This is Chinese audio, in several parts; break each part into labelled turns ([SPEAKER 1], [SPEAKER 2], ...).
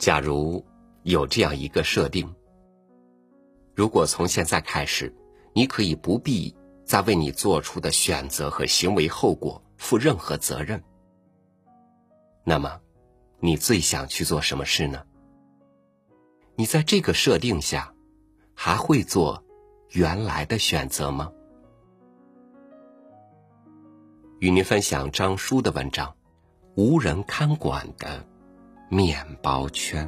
[SPEAKER 1] 假如有这样一个设定：如果从现在开始，你可以不必再为你做出的选择和行为后果负任何责任，那么，你最想去做什么事呢？你在这个设定下，还会做原来的选择吗？与您分享张叔的文章《无人看管的面包圈》。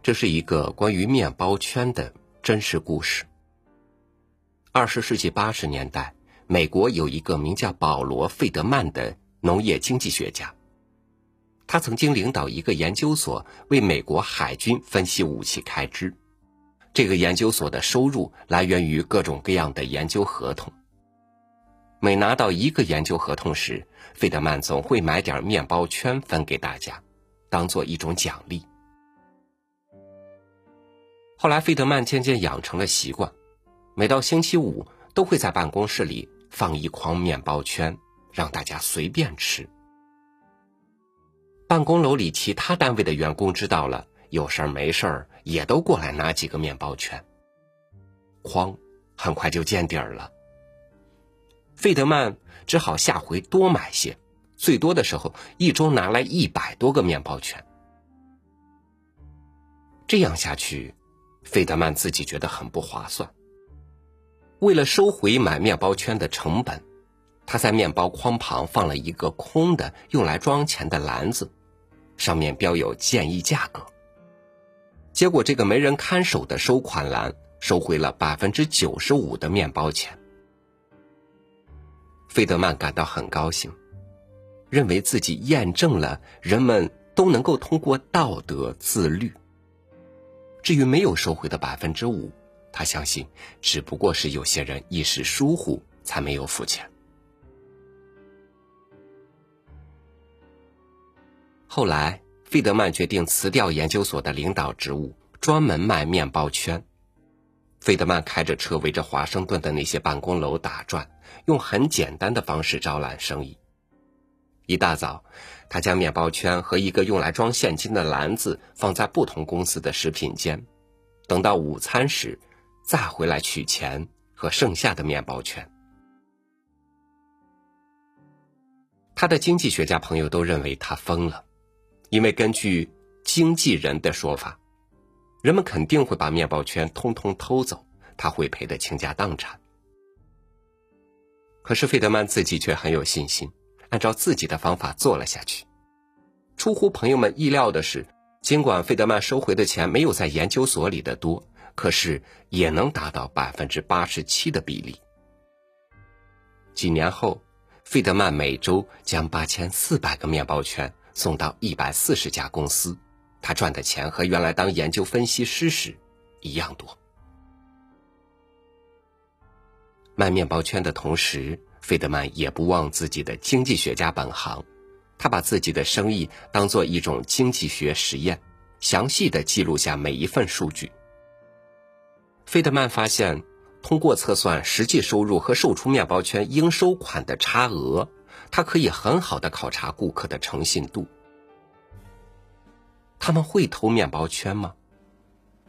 [SPEAKER 1] 这是一个关于面包圈的真实故事。二十世纪八十年代，美国有一个名叫保罗·费德曼的农业经济学家，他曾经领导一个研究所为美国海军分析武器开支。这个研究所的收入来源于各种各样的研究合同。每拿到一个研究合同时，费德曼总会买点面包圈分给大家，当做一种奖励。后来，费德曼渐渐养成了习惯，每到星期五都会在办公室里放一筐面包圈，让大家随便吃。办公楼里其他单位的员工知道了，有事儿没事儿也都过来拿几个面包圈。筐很快就见底儿了。费德曼只好下回多买些，最多的时候一周拿来一百多个面包圈。这样下去。费德曼自己觉得很不划算。为了收回买面包圈的成本，他在面包筐旁放了一个空的用来装钱的篮子，上面标有建议价格。结果，这个没人看守的收款栏收回了百分之九十五的面包钱。费德曼感到很高兴，认为自己验证了人们都能够通过道德自律。至于没有收回的百分之五，他相信只不过是有些人一时疏忽才没有付钱。后来，费德曼决定辞掉研究所的领导职务，专门卖面包圈。费德曼开着车围着华盛顿的那些办公楼打转，用很简单的方式招揽生意。一大早，他将面包圈和一个用来装现金的篮子放在不同公司的食品间，等到午餐时，再回来取钱和剩下的面包圈。他的经济学家朋友都认为他疯了，因为根据经纪人的说法，人们肯定会把面包圈通通偷走，他会赔得倾家荡产。可是费德曼自己却很有信心。按照自己的方法做了下去。出乎朋友们意料的是，尽管费德曼收回的钱没有在研究所里的多，可是也能达到百分之八十七的比例。几年后，费德曼每周将八千四百个面包圈送到一百四十家公司，他赚的钱和原来当研究分析师时一样多。卖面包圈的同时。费德曼也不忘自己的经济学家本行，他把自己的生意当做一种经济学实验，详细的记录下每一份数据。费德曼发现，通过测算实际收入和售出面包圈应收款的差额，他可以很好的考察顾客的诚信度。他们会偷面包圈吗？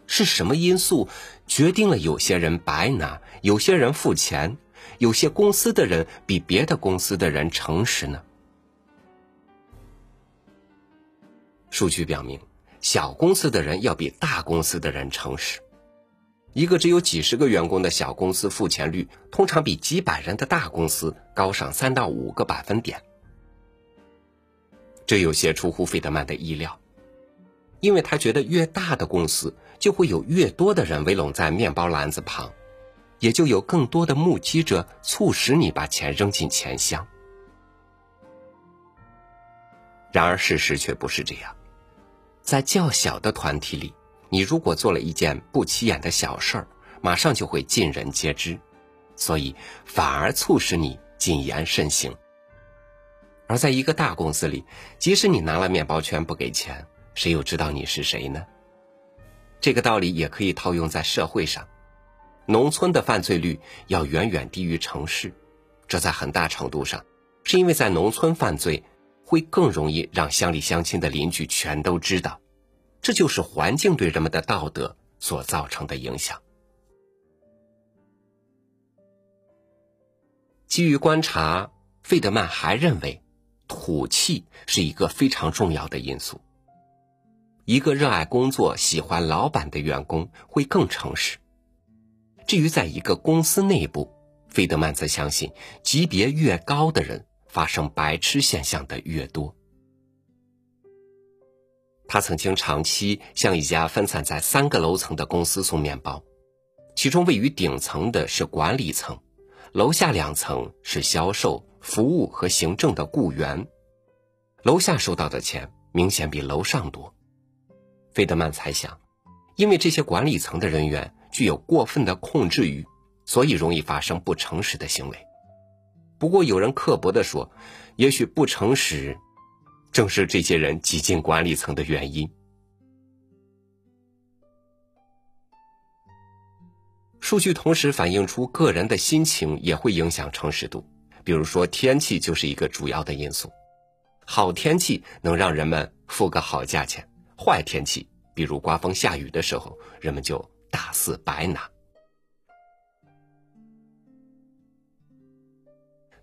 [SPEAKER 1] 是什么因素决定了有些人白拿，有些人付钱？有些公司的人比别的公司的人诚实呢。数据表明，小公司的人要比大公司的人诚实。一个只有几十个员工的小公司，付钱率通常比几百人的大公司高上三到五个百分点。这有些出乎费德曼的意料，因为他觉得越大的公司就会有越多的人围拢在面包篮子旁。也就有更多的目击者促使你把钱扔进钱箱。然而事实却不是这样，在较小的团体里，你如果做了一件不起眼的小事儿，马上就会尽人皆知，所以反而促使你谨言慎行。而在一个大公司里，即使你拿了面包圈不给钱，谁又知道你是谁呢？这个道理也可以套用在社会上。农村的犯罪率要远远低于城市，这在很大程度上是因为在农村犯罪会更容易让乡里乡亲的邻居全都知道，这就是环境对人们的道德所造成的影响。基于观察，费德曼还认为，土气是一个非常重要的因素。一个热爱工作、喜欢老板的员工会更诚实。至于在一个公司内部，费德曼则相信，级别越高的人发生白痴现象的越多。他曾经长期向一家分散在三个楼层的公司送面包，其中位于顶层的是管理层，楼下两层是销售、服务和行政的雇员。楼下收到的钱明显比楼上多。费德曼猜想，因为这些管理层的人员具有过分的控制欲，所以容易发生不诚实的行为。不过，有人刻薄地说，也许不诚实正是这些人挤进管理层的原因。数据同时反映出个人的心情也会影响诚实度，比如说天气就是一个主要的因素。好天气能让人们付个好价钱。坏天气，比如刮风下雨的时候，人们就大肆白拿。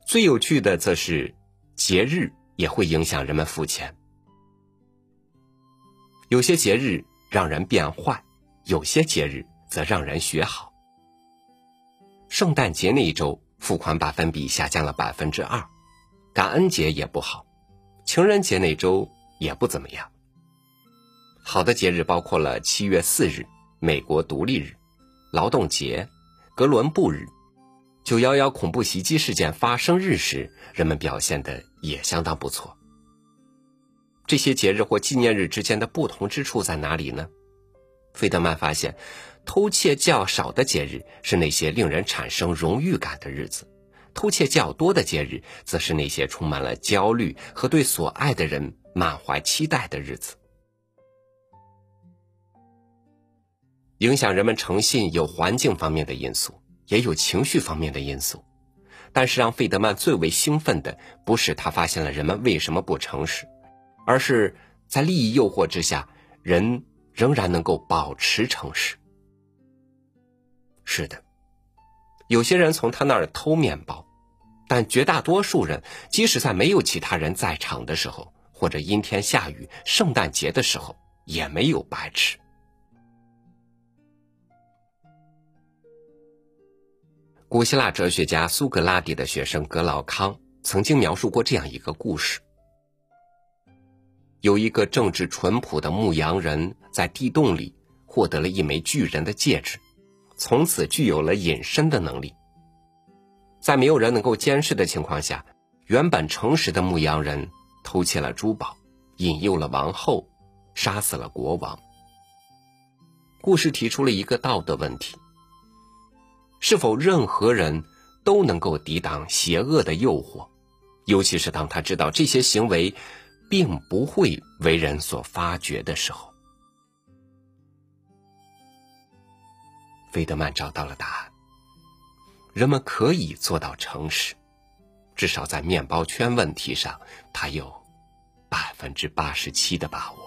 [SPEAKER 1] 最有趣的则是，节日也会影响人们付钱。有些节日让人变坏，有些节日则让人学好。圣诞节那一周付款百分比下降了百分之二，感恩节也不好，情人节那周也不怎么样。好的节日包括了七月四日美国独立日、劳动节、哥伦布日、九幺幺恐怖袭击事件发生日时，人们表现的也相当不错。这些节日或纪念日之间的不同之处在哪里呢？费德曼发现，偷窃较少的节日是那些令人产生荣誉感的日子，偷窃较多的节日则是那些充满了焦虑和对所爱的人满怀期待的日子。影响人们诚信有环境方面的因素，也有情绪方面的因素。但是让费德曼最为兴奋的，不是他发现了人们为什么不诚实，而是在利益诱惑之下，人仍然能够保持诚实。是的，有些人从他那儿偷面包，但绝大多数人，即使在没有其他人在场的时候，或者阴天下雨、圣诞节的时候，也没有白吃。古希腊哲学家苏格拉底的学生格劳康曾经描述过这样一个故事：有一个政治淳朴的牧羊人，在地洞里获得了一枚巨人的戒指，从此具有了隐身的能力。在没有人能够监视的情况下，原本诚实的牧羊人偷窃了珠宝，引诱了王后，杀死了国王。故事提出了一个道德问题。是否任何人都能够抵挡邪恶的诱惑？尤其是当他知道这些行为并不会为人所发觉的时候。费德曼找到了答案：人们可以做到诚实，至少在面包圈问题上，他有百分之八十七的把握。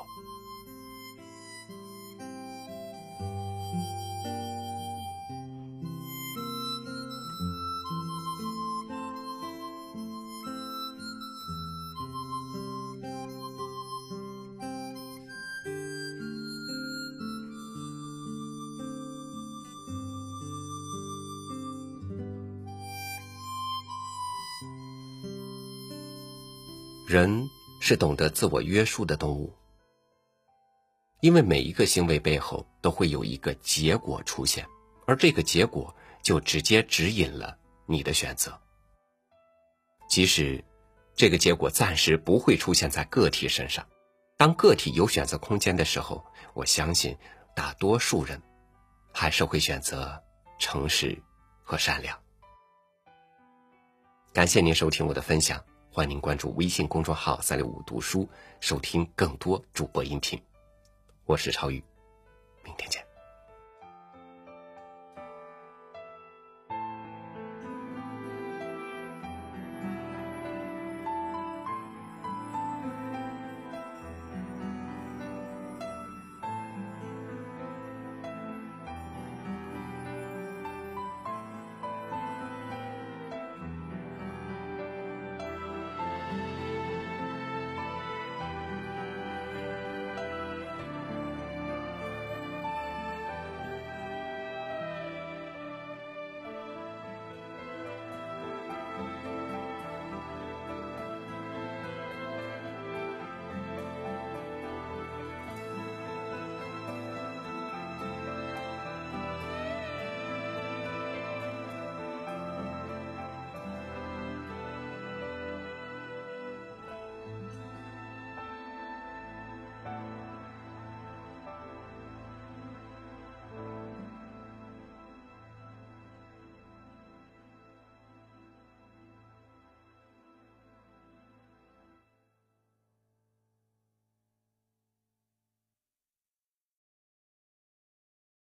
[SPEAKER 1] 人是懂得自我约束的动物，因为每一个行为背后都会有一个结果出现，而这个结果就直接指引了你的选择。即使这个结果暂时不会出现在个体身上，当个体有选择空间的时候，我相信大多数人还是会选择诚实和善良。感谢您收听我的分享。欢迎关注微信公众号“三六五读书”，收听更多主播音频。我是超宇，明天见。